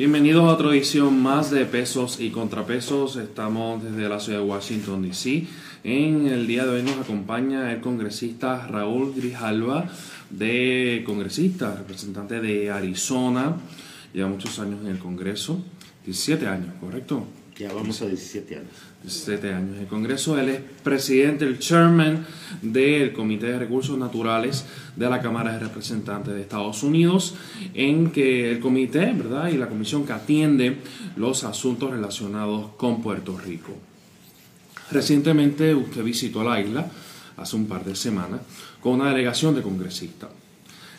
Bienvenidos a otra edición más de Pesos y Contrapesos. Estamos desde la ciudad de Washington, D.C. En el día de hoy nos acompaña el congresista Raúl Grijalva, de congresista, representante de Arizona. Lleva muchos años en el Congreso, 17 años, ¿correcto? Ya vamos a 17 años. 17 años el Congreso. Él es presidente, el chairman del Comité de Recursos Naturales de la Cámara de Representantes de Estados Unidos, en que el comité, ¿verdad? Y la comisión que atiende los asuntos relacionados con Puerto Rico. Recientemente usted visitó la isla, hace un par de semanas, con una delegación de congresistas.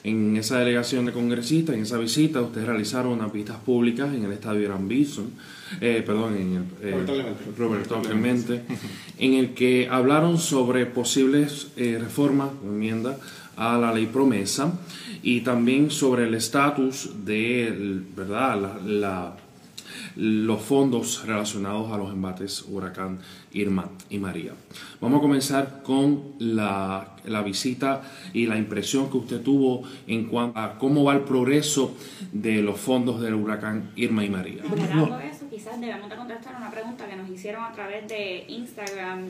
En esa delegación de congresistas, en esa visita, ustedes realizaron unas vistas públicas en el estadio Bison, eh, perdón, en el eh, Roberto Clemente, en el que hablaron sobre posibles eh, reformas o enmiendas a la ley promesa y también sobre el estatus de ¿verdad? la los fondos relacionados a los embates huracán Irma y María. Vamos a comenzar con la, la visita y la impresión que usted tuvo en cuanto a cómo va el progreso de los fondos del huracán Irma y María. Considerando eso, quizás debemos de contestar una pregunta que nos hicieron a través de Instagram,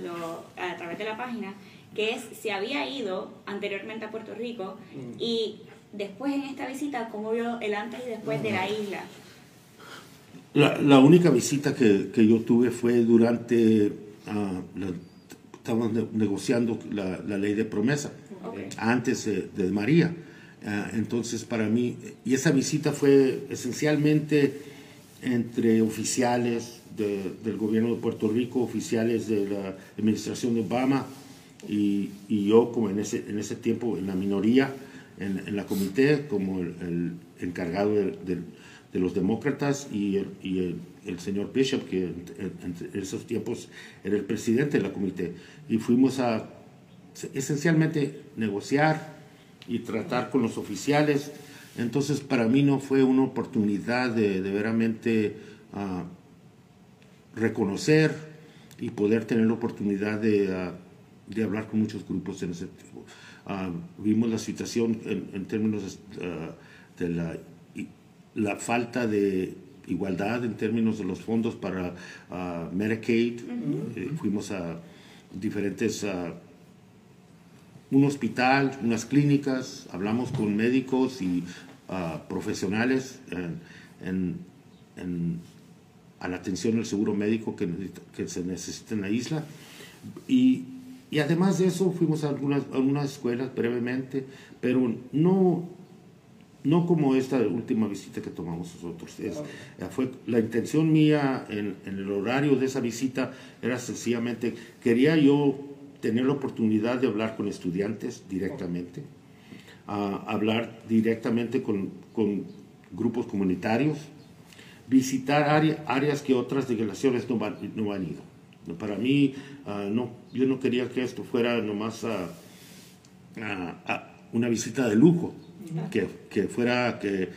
a través de la página, que es si había ido anteriormente a Puerto Rico y después en esta visita, cómo vio el antes y después de la isla. La, única visita que, yo tuve fue durante, uh, estábamos negociando la, ley de promesa, antes de, María. Ah, entonces, para mí, y esa visita fue esencialmente entre oficiales del gobierno de Puerto Rico, oficiales de la administración de Obama, y, yo como en ese, en ese tiempo en la minoría, en, la comité, como el, encargado del de los demócratas y el, y el, señor Bishop, que en, esos tiempos era el presidente de la comité. Y fuimos a esencialmente negociar y tratar con los oficiales. Entonces para mí no fue una oportunidad de, de veramente ah, reconocer y poder tener la oportunidad de, ah, de hablar con muchos grupos en ese tiempo. Ah, vimos la situación en, términos de la la falta de igualdad en términos de los fondos para uh, Medicaid. Eh, fuimos a diferentes, uh, un hospital, unas clínicas, hablamos con médicos y uh, profesionales en, en, a la atención del seguro médico que, que, se necesita en la isla. Y, y además de eso, fuimos a algunas, a algunas escuelas brevemente, pero no no como esta última visita que tomamos nosotros. Es, fue, la intención mía en, el horario de esa visita era sencillamente, quería yo tener la oportunidad de hablar con estudiantes directamente, hablar directamente con, con, grupos comunitarios, visitar áreas que otras delegaciones no, van, no han ido. Para mí, ah, no, yo no quería que esto fuera nomás una visita de lujo que, que fuera que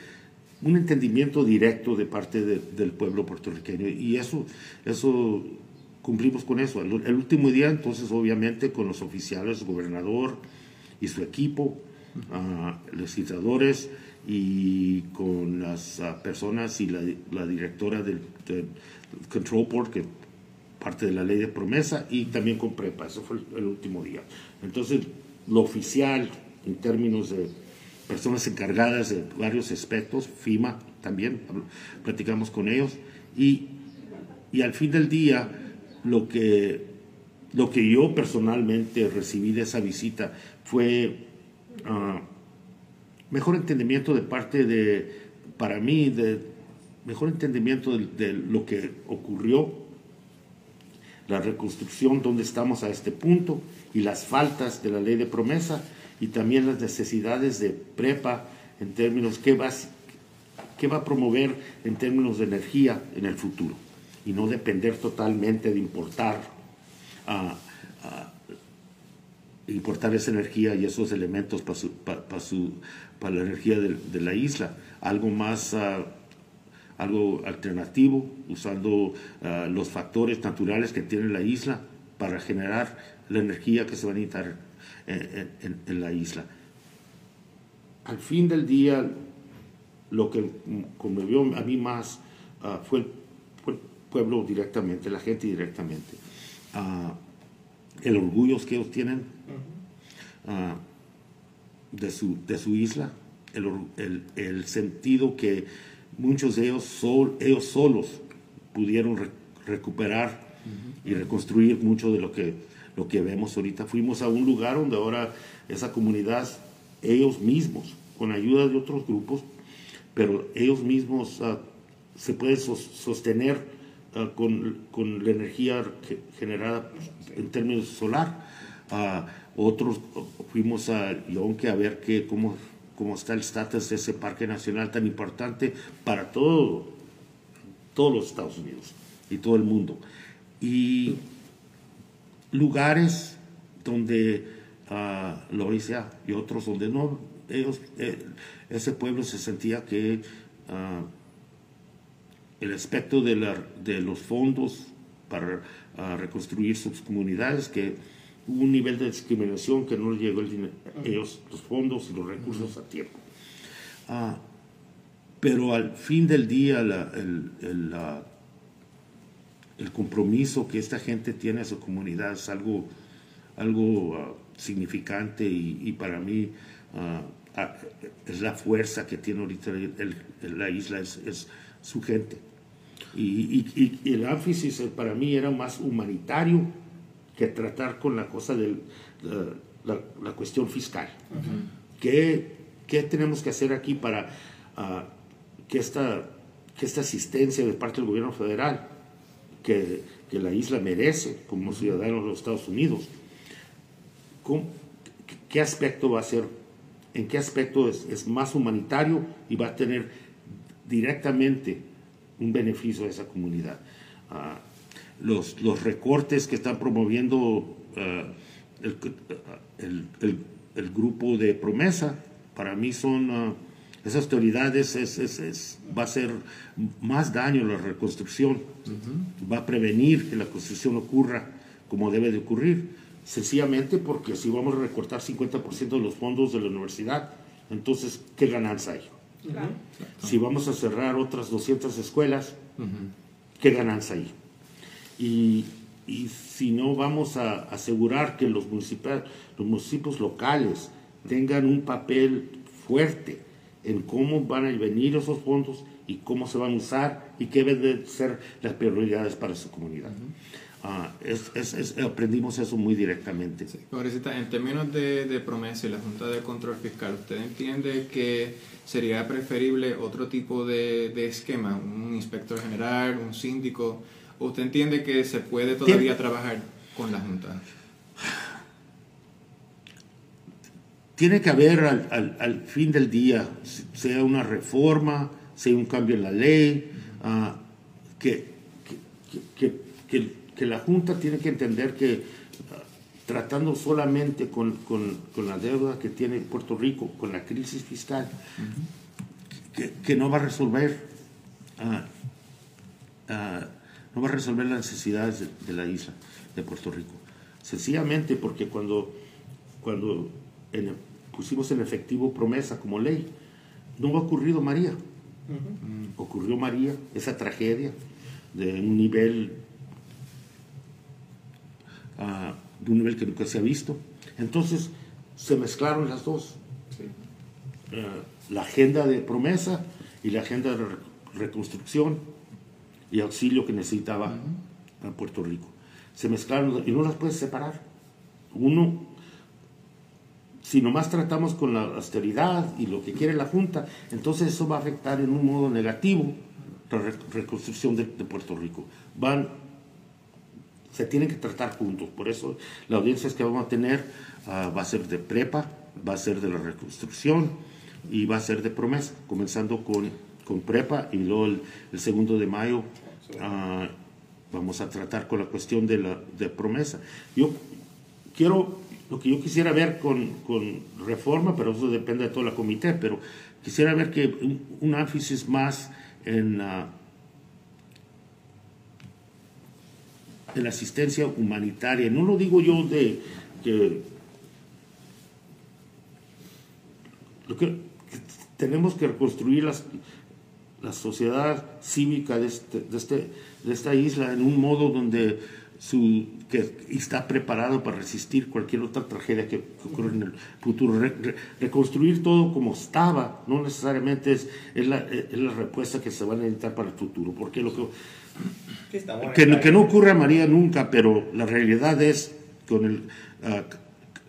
un entendimiento directo de parte del pueblo puertorriqueño. Y eso, eso cumplimos con eso. El, último día, entonces, obviamente, con los oficiales, el gobernador y su equipo, uh, legisladores y con las ah, personas y la, la directora del, Control Board, que parte de la ley de promesa, y también con PREPA. Eso fue el último día. Entonces, lo oficial en términos de personas encargadas de varios aspectos, FIMA también, platicamos con ellos, y, y al fin del día lo que, lo que yo personalmente recibí de esa visita fue ah, mejor entendimiento de parte de, para mí, de mejor entendimiento de, de lo que ocurrió, la reconstrucción, donde estamos a este punto y las faltas de la ley de promesa y también las necesidades de prepa en términos que va, qué va a promover en términos de energía en el futuro y no depender totalmente de importar importar esa energía y esos elementos para, para, para la energía de, la isla. Algo más, ah, algo alternativo, usando ah, los factores naturales que tiene la isla para generar la energía que se va a necesitar en, la isla. Al fin del día, lo que conmovió a mí más ah, fue, el, pueblo directamente, la gente directamente. Ah, el orgullo que ellos tienen ah, de, su, de su isla, el, el, sentido que muchos de ellos, sol, ellos solos pudieron recuperar y reconstruir mucho de lo que, lo que vemos ahorita. Fuimos a un lugar donde ahora esa comunidad, ellos mismos, con ayuda de otros grupos, pero ellos mismos ah, se pueden sostener ah, con, con, la energía generada en términos solar. Uh, otros fuimos a Yonke a ver que, cómo, cómo está el estatus de ese parque nacional tan importante para todo, todos los Estados Unidos y todo el mundo. Y lugares donde uh, Loicia y otros donde no, ellos, eh, ese pueblo se sentía que ah, el aspecto de, la, de, los fondos para ah, reconstruir sus comunidades, que hubo un nivel de discriminación que no llegó el ellos, los fondos y los recursos a tiempo. Pero al fin del día, el, el, el, compromiso que esta gente tiene a su comunidad es algo, algo significante y, y para mí es la fuerza que tiene ahorita la isla, es, su gente. Y, el énfasis para mí era más humanitario que tratar con la cosa de la, cuestión fiscal. ¿Qué, tenemos que hacer aquí para ah, que, esta, que esta asistencia de parte del gobierno federal, que, que la isla merece como ciudadano de los Estados Unidos, ¿qué aspecto va a ser en qué aspecto es, más humanitario y va a tener directamente un beneficio a esa comunidad. Ah, los, los, recortes que están promoviendo ah, el, el, grupo de promesa, para mí son, uh, esas autoridades es, es, va a hacer más daño a la reconstrucción, va a prevenir que la construcción ocurra como debe de ocurrir sencillamente porque si vamos a recortar 50% de los fondos de la universidad, entonces, ¿qué ganancia hay? Si vamos a cerrar otras 200 escuelas, ¿qué ganancia hay? Y, y, si no vamos a asegurar que los, los municipios locales tengan un papel fuerte en cómo van a venir esos fondos y cómo se van a usar y qué deben ser las prioridades para su comunidad. Ah, es, aprendimos eso muy directamente. Sí. en términos de, de, promesa y la Junta de Control Fiscal, ¿usted entiende que sería preferible otro tipo de, de esquema, un inspector general, un síndico? ¿Usted entiende que se puede todavía trabajar con la Junta? Tiene que haber al, al, al, fin del día, sea una reforma, sea un cambio en la ley, uh, que, que, que, la Junta tiene que entender que ah, tratando solamente con, la deuda que tiene Puerto Rico, con la crisis fiscal, que, no va a resolver ah, no va a resolver las necesidades de, la isla de Puerto Rico. Sencillamente porque cuando, cuando pusimos en efectivo promesa como ley, no ha ocurrido María. Ocurrió María, esa tragedia de un nivel de un nivel que nunca se ha visto. Entonces se mezclaron las dos. Eh, la agenda de promesa y la agenda de reconstrucción y auxilio que necesitaba Puerto Rico. Se mezclaron y no las puedes separar. Uno, si nomás tratamos con la austeridad y lo que quiere la Junta, entonces eso va a afectar en un modo negativo la reconstrucción de, Puerto Rico. Van se tienen que tratar juntos. Por eso la audiencia que vamos a tener ah, va a ser de prepa, va a ser de la reconstrucción y va a ser de promesa, comenzando con, con prepa y luego el, segundo de mayo ah, vamos a tratar con la cuestión de la de promesa. Yo quiero, lo que yo quisiera ver con, con reforma, pero eso depende de toda la comité, pero quisiera ver que un, énfasis más en... Uh, de la asistencia humanitaria. No lo digo yo de que, tenemos que reconstruir las, la sociedad cívica de, este, de, este, de esta isla en un modo donde su, que está preparado para resistir cualquier otra tragedia que, ocurra en el futuro. reconstruir todo como estaba no necesariamente es, es, la, es, la, respuesta que se va a necesitar para el futuro, porque lo que, que, que no ocurra María nunca, pero la realidad es con el uh,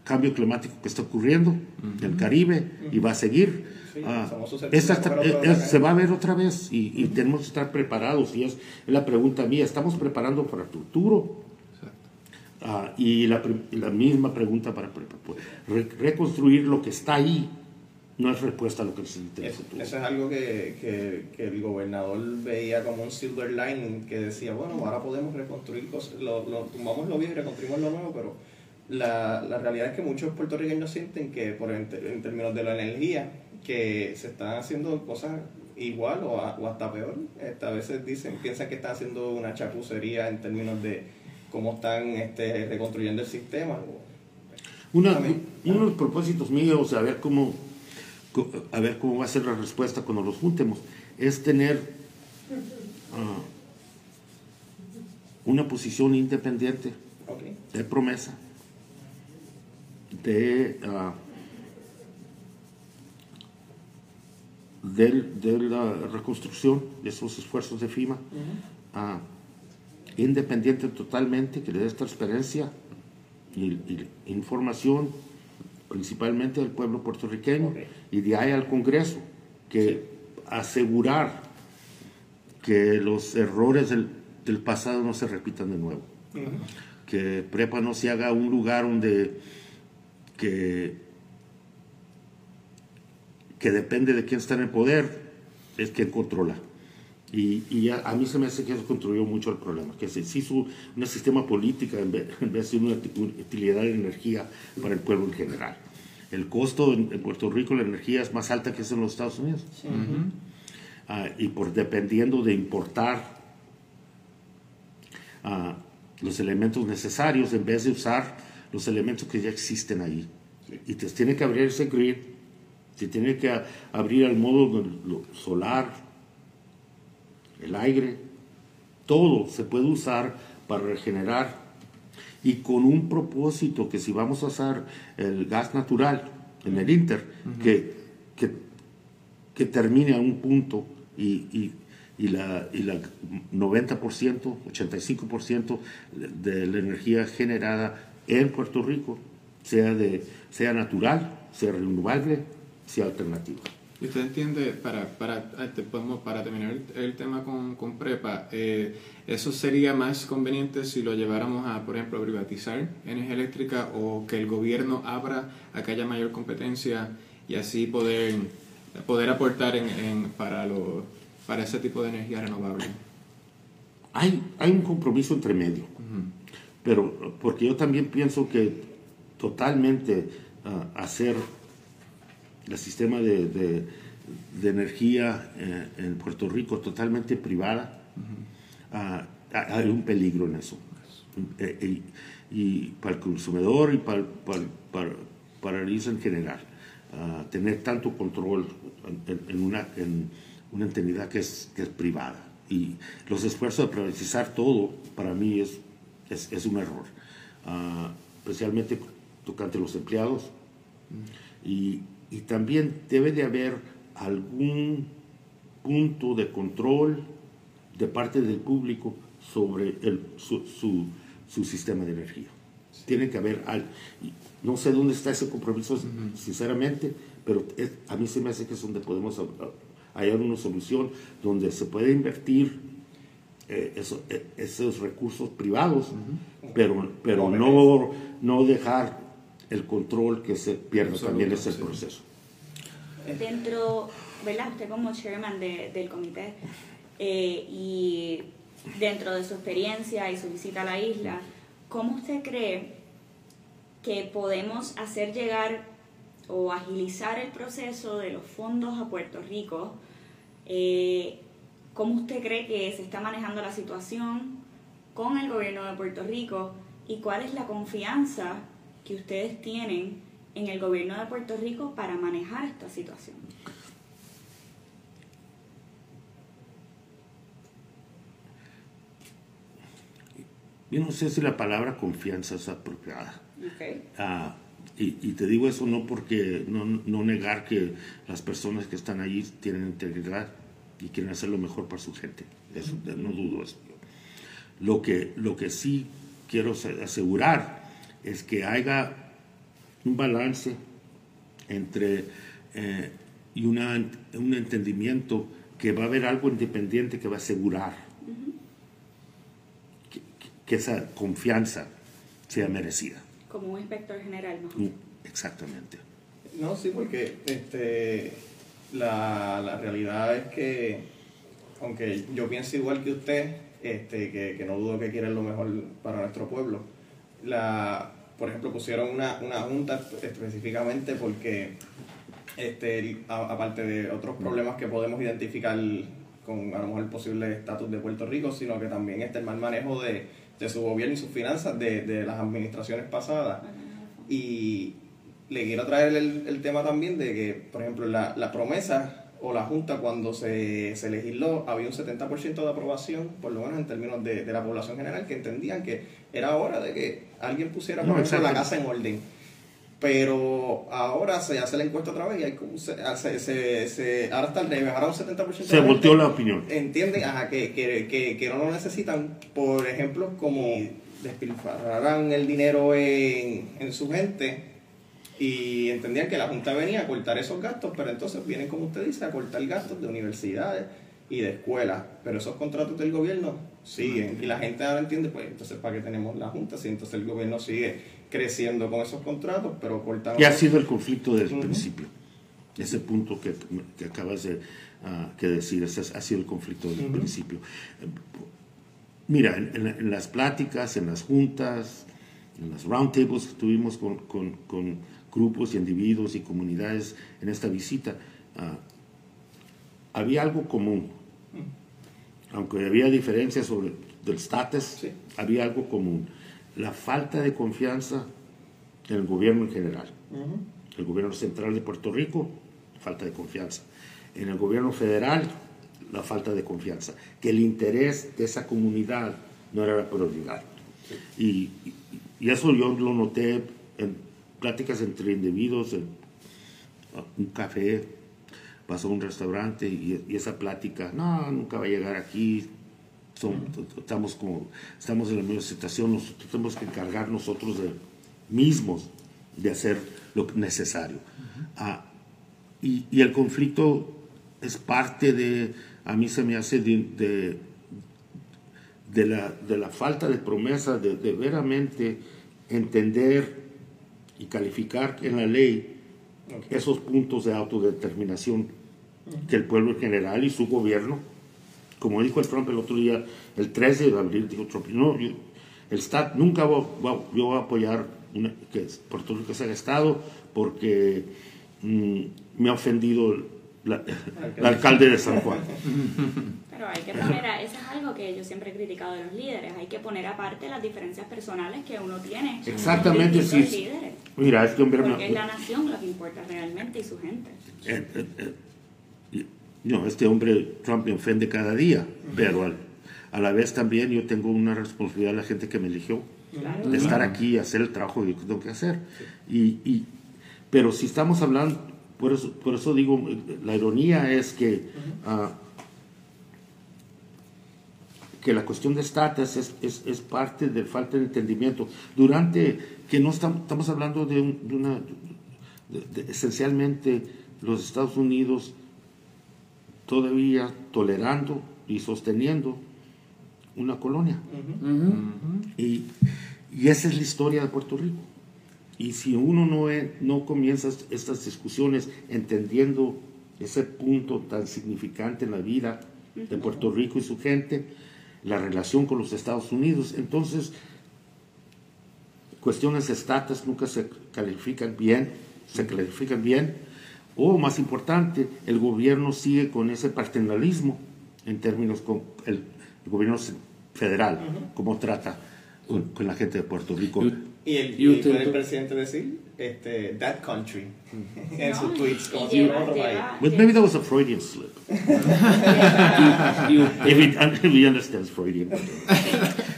cambio climático que está ocurriendo en el Caribe y va a seguir. Ah, esta, eh, se va a ver otra vez y, y, tenemos que estar preparados y es, la pregunta mía, ¿estamos preparando para el futuro? Ah, y la, la, misma pregunta para pues, reconstruir lo que está ahí no es respuesta a lo que necesita eso, eso es algo que, que, que, el gobernador veía como un silver lining que decía bueno ahora podemos reconstruir cosas lo, lo tumbamos lo viejo y reconstruimos lo nuevo pero la, la realidad es que muchos puertorriqueños sienten que por en, en términos de la energía que se están haciendo cosas igual o, o hasta peor. Este, a veces dicen piensan que están haciendo una chapucería en términos de cómo están este, reconstruyendo el sistema. uno de los propósitos míos, a ver cómo a ver cómo va a ser la respuesta cuando los juntemos, es tener uh, una posición independiente de promesa, de, uh, de, la reconstrucción de esos esfuerzos de FIMA. Uh, independiente totalmente, que le dé transparencia y, información principalmente al pueblo puertorriqueño y de ahí al Congreso, que asegurar que los errores del, del, pasado no se repitan de nuevo. Que Prepa no se haga un lugar donde que, que depende de quién está en el poder, es quien controla. Y, a, mí se me hace que eso contribuyó mucho al problema, que se, hizo un sistema político en vez, de una utilidad de energía para el pueblo en general. El costo en, Puerto Rico la energía es más alta que es en los Estados Unidos. Ah, y por dependiendo de importar uh, los elementos necesarios en vez de usar los elementos que ya existen ahí. Y te tiene que abrir ese grid, se tiene que abrir al modo solar, el aire, todo se puede usar para regenerar. Y con un propósito que si vamos a usar el gas natural en el Inter, que, que, termine a un punto y, y, la, y la 90%, 85% de la energía generada en Puerto Rico sea, de, sea natural, sea renovable, sea alternativa. ¿Y usted entiende, para, para, este, podemos, para terminar el, tema con, con PREPA, eh, eso sería más conveniente si lo lleváramos a, por ejemplo, privatizar energía eléctrica o que el gobierno abra a que haya mayor competencia y así poder, poder aportar en, en para, lo, para ese tipo de energía renovable? Hay, hay un compromiso entre medio, pero porque yo también pienso que totalmente uh, hacer el sistema de, de, energía eh, en Puerto Rico totalmente privada, ah, hay un peligro en eso. Eh, y, para el consumidor y para, para, para, el ISO en general. Ah, tener tanto control en, una, en una entidad que es, que es privada. Y los esfuerzos de privatizar todo, para mí, es, es, es un error. Uh, especialmente tocante a los empleados. Y, y también debe de haber algún punto de control de parte del público sobre el, su, su, sistema de energía. Tiene que haber algo. No sé dónde está ese compromiso, sinceramente, pero a mí se me hace que es donde podemos hallar una solución donde se puede invertir eh, eh, esos recursos privados, pero, pero no, no dejar el control que se pierde también es el proceso. Dentro, ¿verdad? Usted como chairman del comité eh, y dentro de su experiencia y su visita a la isla, ¿cómo usted cree que podemos hacer llegar o agilizar el proceso de los fondos a Puerto Rico? Eh, ¿Cómo usted cree que se está manejando la situación con el gobierno de Puerto Rico y cuál es la confianza que ustedes tienen en el gobierno de Puerto Rico para manejar esta situación? Yo no sé si la palabra confianza es apropiada. Okay. Ah, y, y, te digo eso no porque no, no, negar que las personas que están allí tienen integridad y quieren hacer lo mejor para su gente. Eso, no dudo eso. Lo que, lo que sí quiero asegurar es que haya un balance entre eh, y una, un entendimiento que va a haber algo independiente que va a asegurar que, que- que esa confianza sea merecida. Como un inspector general, ¿no? Mm, Exactamente. No, sí, porque este, la, la realidad es que, aunque yo pienso igual que usted, este, que, que no dudo que quieren lo mejor para nuestro pueblo, la, por ejemplo, pusieron una, una junta específicamente porque, este, a- aparte de otros problemas que podemos identificar con a lo mejor el posible estatus de Puerto Rico, sino que también está el mal manejo de, de su gobierno y sus finanzas de, de las administraciones pasadas. Y le quiero traer el, el tema también de que, por ejemplo, la, la promesa o la Junta cuando se, se legisló había un 70% de aprobación, por lo menos en términos de, de la población general, que entendían que era hora de que alguien pusiera, por No, ejemplo, la casa en orden. Pero ahora se hace la encuesta otra vez y hay como se, se, se- se- ahora está al revés, ahora un 70% de Se volteó la opinión. entienden ajá, que, que, que, que no lo necesitan, por ejemplo, como despilfarraran el dinero en, en su gente y entendían que la Junta venía a cortar esos gastos, pero entonces vienen, como usted dice, a cortar gastos de universidades y de escuelas, pero esos contratos del gobierno siguen y la gente ahora entiende, pues entonces ¿para qué tenemos la Junta? Si entonces el gobierno sigue creciendo con esos contratos, pero cortando... Y ha sido el conflicto desde el principio. Ese punto que, que acabas de ah, que decir, ese ha sido el conflicto desde el principio. Mira, en, en- las pláticas, en las juntas, en los roundtables que tuvimos con, con- con grupos y individuos y comunidades en esta visita, ah, había algo común. Aunque había diferencias sobre del status, Sí. había algo común. La falta de confianza en el gobierno en general. Ujú. El gobierno central de Puerto Rico, falta de confianza. En el gobierno federal, la falta de confianza. Que el interés de esa comunidad no era la prioridad. Y, y- y eso yo lo noté en pláticas entre individuos, un café, pasó a un restaurante y, y esa plática, no, nunca va a llegar aquí, son- estamos, como, estamos en la misma situación, nosotros tenemos que encargar nosotros de, mismos de hacer lo necesario. Ah, y, y el conflicto es parte de, a mí se me hace de, de, de la, de la falta de promesa, de, de veramente entender y calificar en la ley esos puntos de autodeterminación que el pueblo en general y su gobierno, como dijo el Trump el otro día, el 13 de abril, dijo Trump, no, yo- el Estado nunca va, va- yo voy a apoyar una- que Puerto Rico sea Estado porque mm, me ha ofendido la- el alcalde de San Juan. Pero hay que poner, a, eso es algo que yo siempre he criticado de los líderes, hay que poner aparte las diferencias personales que uno tiene. Exactamente, sí. líderes. Mira, este hombre Porque es la nación lo que importa realmente y su gente. Eh, eh, eh, no, este hombre Trump me ofende cada día, pero al- a la vez también yo tengo una responsabilidad a la gente que me eligió Claro. de estar aquí y hacer el trabajo que tengo que hacer. Y, y- pero si estamos hablando, por eso, por eso digo, la ironía es que, ah, que la cuestión de estatus es, es, es parte de falta de entendimiento. Durante, que no estamos, estamos hablando de, un- de una, de- de- esencialmente los Estados Unidos todavía tolerando y sosteniendo una colonia. Y, y esa es la historia de Puerto Rico. Y si uno no, no comienza est- estas discusiones entendiendo ese punto tan significante en la vida de Puerto Rico y su gente, la relación con los Estados Unidos, entonces cuestiones de estatus nunca se califican bien, se califican bien, o más importante, el gobierno sigue con ese paternalismo en términos con el, el gobierno federal, cómo trata con, con la gente de Puerto Rico. Y, el, Y y usted- puede el presidente decir, este, that country, en No, sus tweets, como y si fuera otro país. But maybe that was a Freudian slip. Y If he, if he understands Freudian.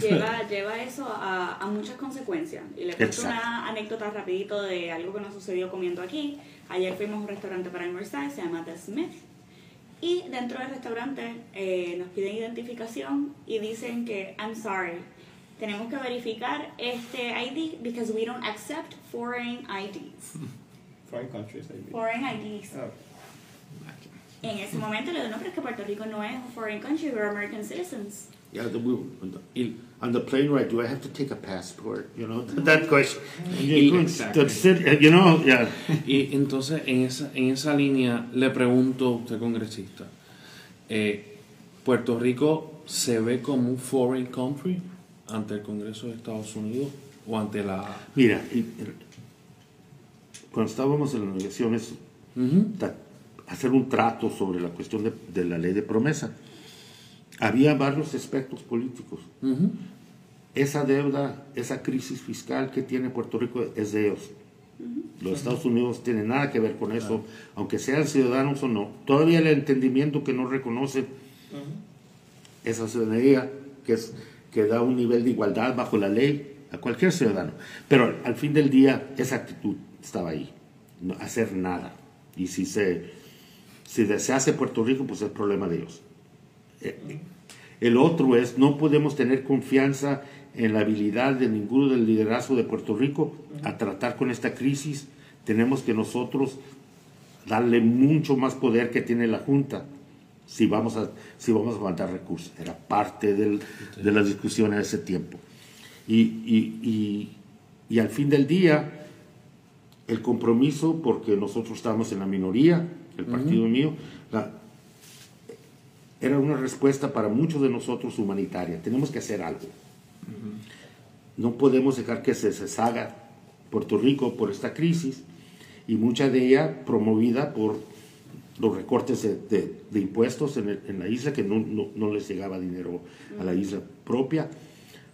lleva, lleva eso a, a muchas consecuencias. Y le cuento una anécdota rapidito de algo que nos sucedió comiendo aquí. Ayer fuimos a un restaurante para almorzar, se llama The Smith. Y dentro del restaurante eh, nos piden identificación y dicen que, I'm sorry, tenemos que verificar este ID because we don't accept foreign IDs. Foreign countries, maybe. Foreign IDs. Ah, En ese momento le digo, no, pero es que Puerto Rico no es un foreign country, we're American citizens. Yeah, the, we, on, the, on the plane ride, do I have to take a passport? You know, that question. Know, Exactly. to sit- you know, yeah. Y entonces en esa, en esa línea le pregunto a usted, congresista, eh, ¿Puerto Rico se ve como un foreign country ante el Congreso de Estados Unidos o ante la... Mira, cuando estábamos en las negociaciones, hacer un trato sobre la cuestión de, de la ley de promesa, había varios aspectos políticos. Esa deuda, esa crisis fiscal que tiene Puerto Rico es de ellos. Los Estados Unidos tienen nada que ver con eso, aunque sean ciudadanos o no. Todavía el entendimiento que no reconoce esa ciudadanía que, es, que da un nivel de igualdad bajo la ley a cualquier ciudadano. Pero al fin del día esa actitud estaba ahí, no hacer nada. Y si se, si se hace Puerto Rico, pues es problema de ellos. Eh, El otro es, no podemos tener confianza en la habilidad de ninguno del liderazgo de Puerto Rico a tratar con esta crisis. Tenemos que nosotros darle mucho más poder que tiene la Junta si vamos a, si vamos a mandar recursos. Era parte del- de la discusión en ese tiempo. Y, y- y- y al fin del día, el compromiso, porque nosotros estábamos en la minoría, el partido mío, la- era una respuesta para muchos de nosotros humanitaria. Tenemos que hacer algo. No podemos dejar que se deshaga Puerto Rico por esta crisis y mucha de ella promovida por los recortes de, de- de impuestos en, el- en la isla, que no, no- no les llegaba dinero a la isla propia,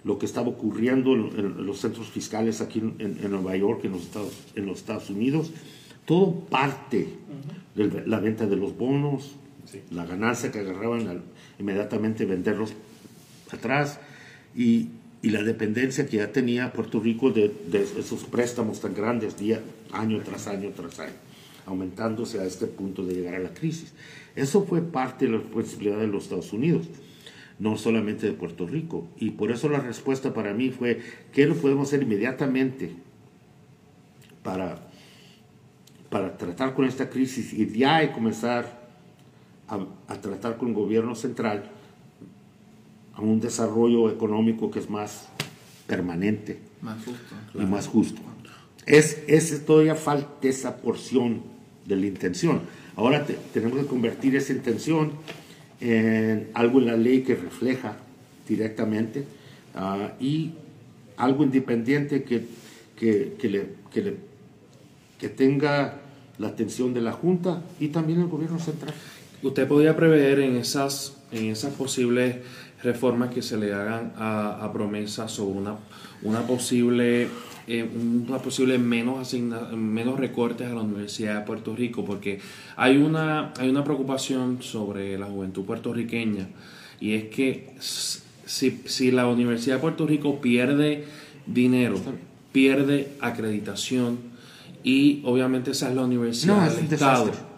lo que estaba ocurriendo en, en los centros fiscales aquí en, Nueva York, en los, Estados, en los Estados Unidos, todo parte de la venta de los bonos, Sí. la ganancia que agarraban al inmediatamente venderlos atrás y, y la dependencia que ya tenía Puerto Rico de, de esos préstamos tan grandes día, año tras año tras año, aumentándose a este punto de llegar a la crisis. Eso fue parte de la responsabilidad de los Estados Unidos, no solamente de Puerto Rico. Y por eso la respuesta para mí fue, ¿qué lo podemos hacer inmediatamente para, para tratar con esta crisis y ya y comenzar a, a tratar con el gobierno central a un desarrollo económico que es más permanente Más justo. y más justo. Es, es todavía falta esa porción de la intención. Ahora te- tenemos que convertir esa intención en algo en la ley que refleja directamente ah, y algo independiente que, que, que le, que, le- que tenga la atención de la Junta y también el gobierno central. Usted podría prever en esas, en esas posibles reformas que se le hagan a, a promesa sobre una, una posible eh, una posible menos asigna- menos recortes a la Universidad de Puerto Rico porque hay una hay una preocupación sobre la juventud puertorriqueña y es que si, si la Universidad de Puerto Rico pierde dinero pierde acreditación y obviamente esa es la universidad No, del Estado desastre.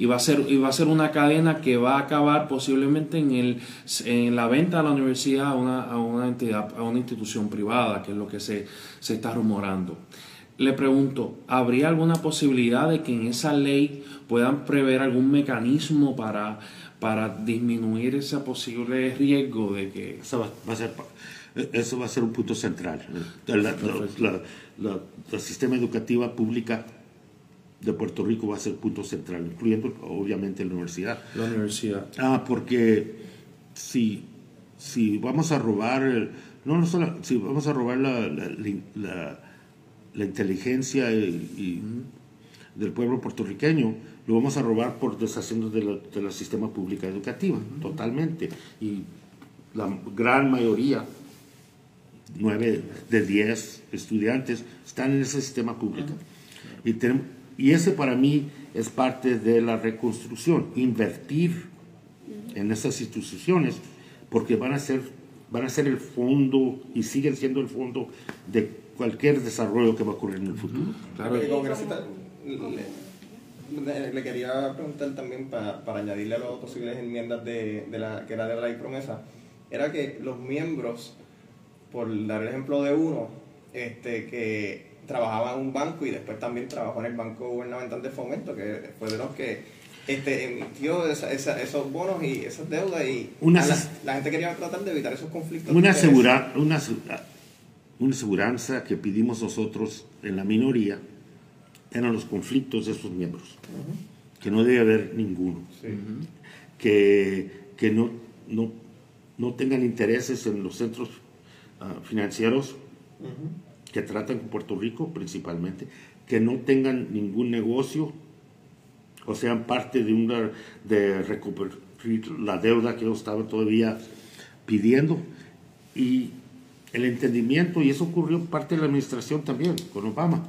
Y va a ser y va a ser una cadena que va a acabar posiblemente en el en la venta de la universidad a una, a una entidad a una institución privada que es lo que se, se está rumorando le pregunto ¿habría alguna posibilidad de que en esa ley puedan prever algún mecanismo para para disminuir ese posible riesgo de que Eso va, va a ser, eso va a ser un punto central. La, la- la- la- la sistema educativa pública de Puerto Rico va a ser punto central, incluyendo obviamente la universidad. la universidad Ah, porque si, si vamos a robar, el- no, no solo, si vamos a robar la, la, la- la inteligencia y, y del pueblo puertorriqueño, lo vamos a robar por deshaciendo de la, de la sistema pública educativa, totalmente. Y la gran mayoría, nueve de diez estudiantes, están en ese sistema público. Y, tenemos- y ese para mí es parte de la reconstrucción, invertir en esas instituciones, porque van a ser van a ser el fondo y siguen siendo el fondo de cualquier desarrollo que va a ocurrir en el futuro. Claro. Le- le quería preguntar también para, para añadirle a las posibles enmiendas de, de la que era de la ley promesa, era que los miembros, por dar el ejemplo de uno, este que trabajaba en un banco y después también trabajó en el Banco Gubernamental de Fomento, que fue de los que este, emitió esa- esa- esos bonos y esas deudas y Una la, gente quería tratar de evitar esos conflictos. Una, asegura, una, una aseguranza que pedimos nosotros en la minoría eran los conflictos de esos miembros, que no debe haber ninguno, Sí. que, que no, no, no tengan intereses en los centros ah, financieros. Que tratan con Puerto Rico principalmente, que no tengan ningún negocio o sean parte de una de recuperar la deuda que ellos estaban todavía pidiendo. Y el entendimiento y eso ocurrió parte de la administración también con Obama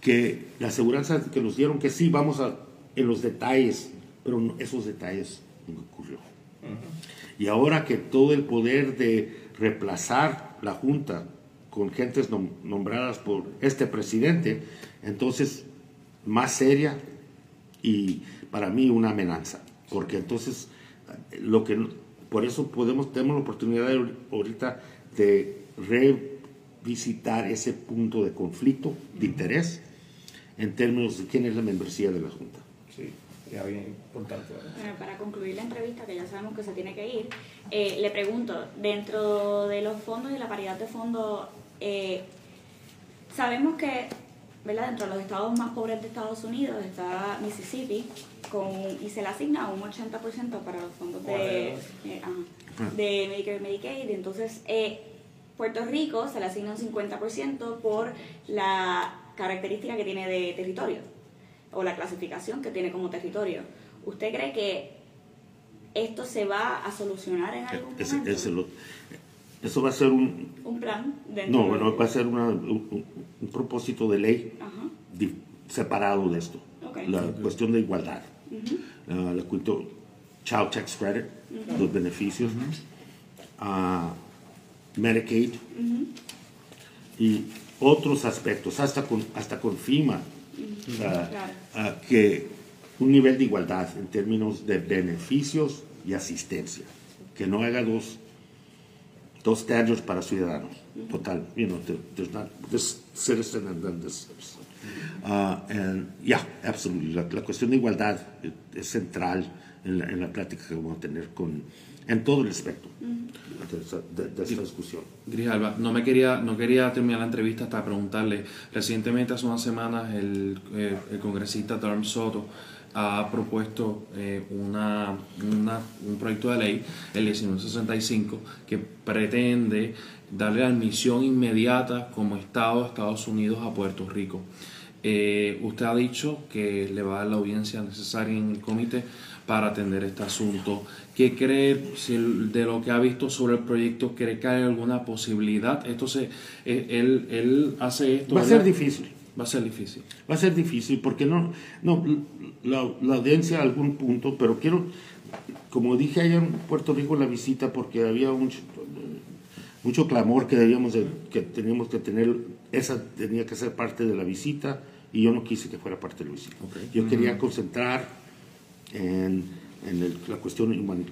que la aseguranza que nos dieron que sí vamos a en los detalles pero no- esos detalles nunca ocurrió. Y ahora que todo el poder de reemplazar la Junta con gentes nom- nombradas por este presidente, entonces más seria y para mí una amenaza, porque entonces lo que por eso podemos tenemos la oportunidad de ahor- ahorita de revisitar ese punto de conflicto de interés en términos de quién es la membresía de la Junta. Bien importante. ¿verdad? Bueno, para concluir la entrevista, que ya sabemos que se tiene que ir, eh, le pregunto, dentro de los fondos y la paridad de fondos, eh, sabemos que, ¿verdad? Dentro de los estados más pobres de Estados Unidos está Mississippi, con, y se le asigna un 80% para los fondos de, eh, ajá, de Medicare y Medicaid. Entonces, eh, Puerto Rico se le asigna un 50% por la característica que tiene de territorio o la clasificación que tiene como territorio. ¿Usted cree que esto se va a solucionar en algún momento? eso va a ser un, Un plan dentro No, bueno, de- va a ser una- un, propósito de ley Ajá. di- separado de esto. La cuestión de igualdad. La, la cuento- Child Tax Credit, los beneficios, ah, Medicaid y otros aspectos, hasta con, hasta con FIMA, ah, ah, que un nivel de igualdad en términos de beneficios y asistencia, que no haga dos dos standards para ciudadanos. Total, you know, there- there's not this citizen and then this citizen. Uh, and yeah, absolutely. La, la cuestión de igualdad es, es central en la, en la plática que vamos a tener con, en todo el espectro de, esa- de- de esta discusión. Grijalba, no me quería, no quería terminar la entrevista hasta preguntarle. Recientemente, hace unas semanas, el, eh, el congresista Darm Soto ha propuesto eh, una, una- un proyecto de ley, el 1965, que pretende darle admisión inmediata como Estado a Estados Unidos a Puerto Rico. Eh, usted ha dicho que le va a dar la audiencia necesaria en el comité para atender este asunto. ¿Qué cree si de lo que ha visto sobre el proyecto? ¿Cree que hay alguna posibilidad? Esto se, eh, él, él hace esto. Va a ser ¿verdad? difícil. Va a ser difícil. Va a ser difícil porque no, no la, la audiencia a algún punto, pero quiero, como dije allá en Puerto Rico la visita, porque había mucho, mucho clamor que debíamos de- que teníamos que tener, esa tenía que ser parte de la visita y yo no quise que fuera parte de la visita. Ok. Yo quería concentrar en, en el- la cuestión human-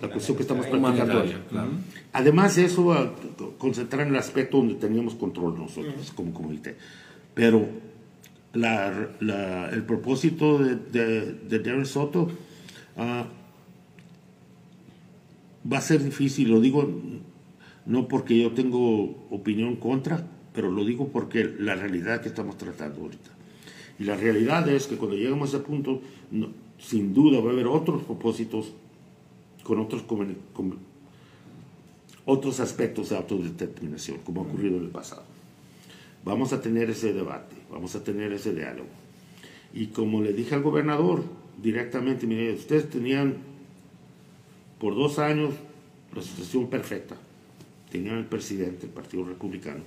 la cuestión que estamos platicando hoy. claro. Además de eso, a- concentrar en el aspecto donde teníamos control nosotros como comité. Pero la- la- el propósito de, de, de Darren Soto ah, va a ser difícil, lo digo no porque yo tengo opinión contra, pero lo digo porque la realidad que estamos tratando ahorita. Y la realidad es que cuando llegamos a ese punto, no- sin duda va a haber otros propósitos con otros, otros aspectos de autodeterminación, como ha ocurrido en el pasado. Vamos a tener ese debate, vamos a tener ese diálogo. Y como le dije al gobernador directamente, mire, ustedes tenían por dos años la situación perfecta. Tenían el presidente del Partido Republicano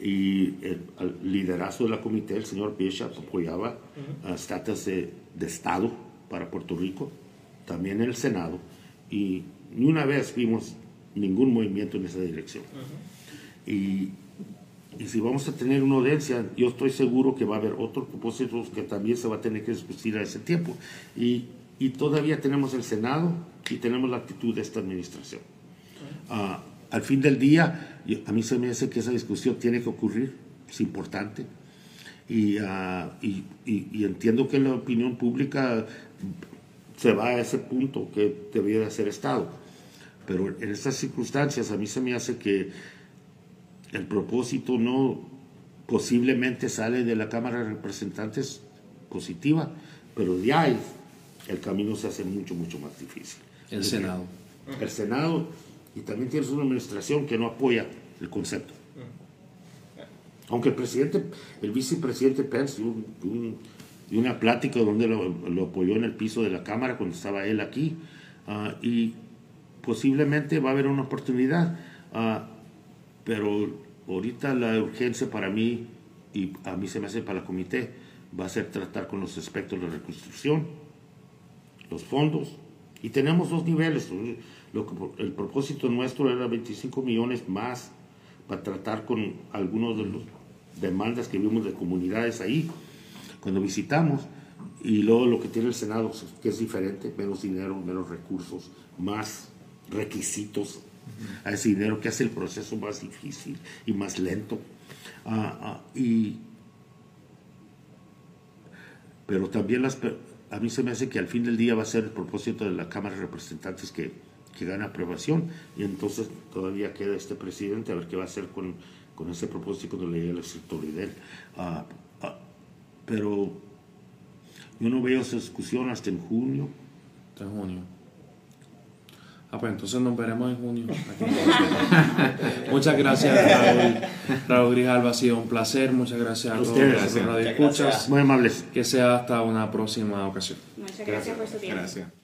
y el, al liderazgo de la comité, el señor Bishop, apoyaba a estatus de, de Estado para Puerto Rico, también el Senado, y ni una vez vimos ningún movimiento en esa dirección. y, y si vamos a tener una audiencia, yo estoy seguro que va a haber otros propósitos que también se va a tener que discutir a ese tiempo. Y, y todavía tenemos el Senado y tenemos la actitud de esta administración. Ah, al fin del día, yo- a mí se me hace que esa discusión tiene que ocurrir, es importante. Y, ah, y, y- y entiendo que la opinión pública se va a ese punto que debería de ser Estado. Pero en estas circunstancias a mí se me hace que el propósito no posiblemente sale de la Cámara de Representantes positiva, pero de ahí el camino se hace mucho, mucho más difícil. El Senado. El Senado, y también tienes una administración que no apoya el concepto. Aunque el presidente, el vicepresidente Pence un- dio una plática donde lo, lo apoyó en el piso de la Cámara cuando estaba él aquí, ah, y posiblemente va a haber una oportunidad, ah, pero ahorita la urgencia para mí, y a mí se me hace para el comité, va a ser tratar con los aspectos de reconstrucción, los fondos, y tenemos dos niveles. Lo que, el propósito nuestro era 25 millones más para tratar con algunos de los demandas que vimos de comunidades ahí cuando visitamos. Y luego lo que tiene el Senado, que es diferente, menos dinero, menos recursos, más requisitos a ese dinero que hace el proceso más difícil y más lento. Ah, ah, y, pero también las, a mí se me hace que al fin del día va a ser el propósito de la Cámara de Representantes que, que gane aprobación y entonces todavía queda este presidente a ver qué va a hacer con, con ese propósito cuando le llegue el sector de él. Ah, pero yo no veo esa discusión hasta en junio. Hasta junio. Ah, pues entonces nos veremos en junio. Muchas gracias, Raúl. Raúl Grijalva, ha sido un placer. Muchas gracias a, todos los Gracias. radioescuchas. Muchas Muy amables. Que sea hasta una próxima ocasión. Muchas gracias por su tiempo. Gracias.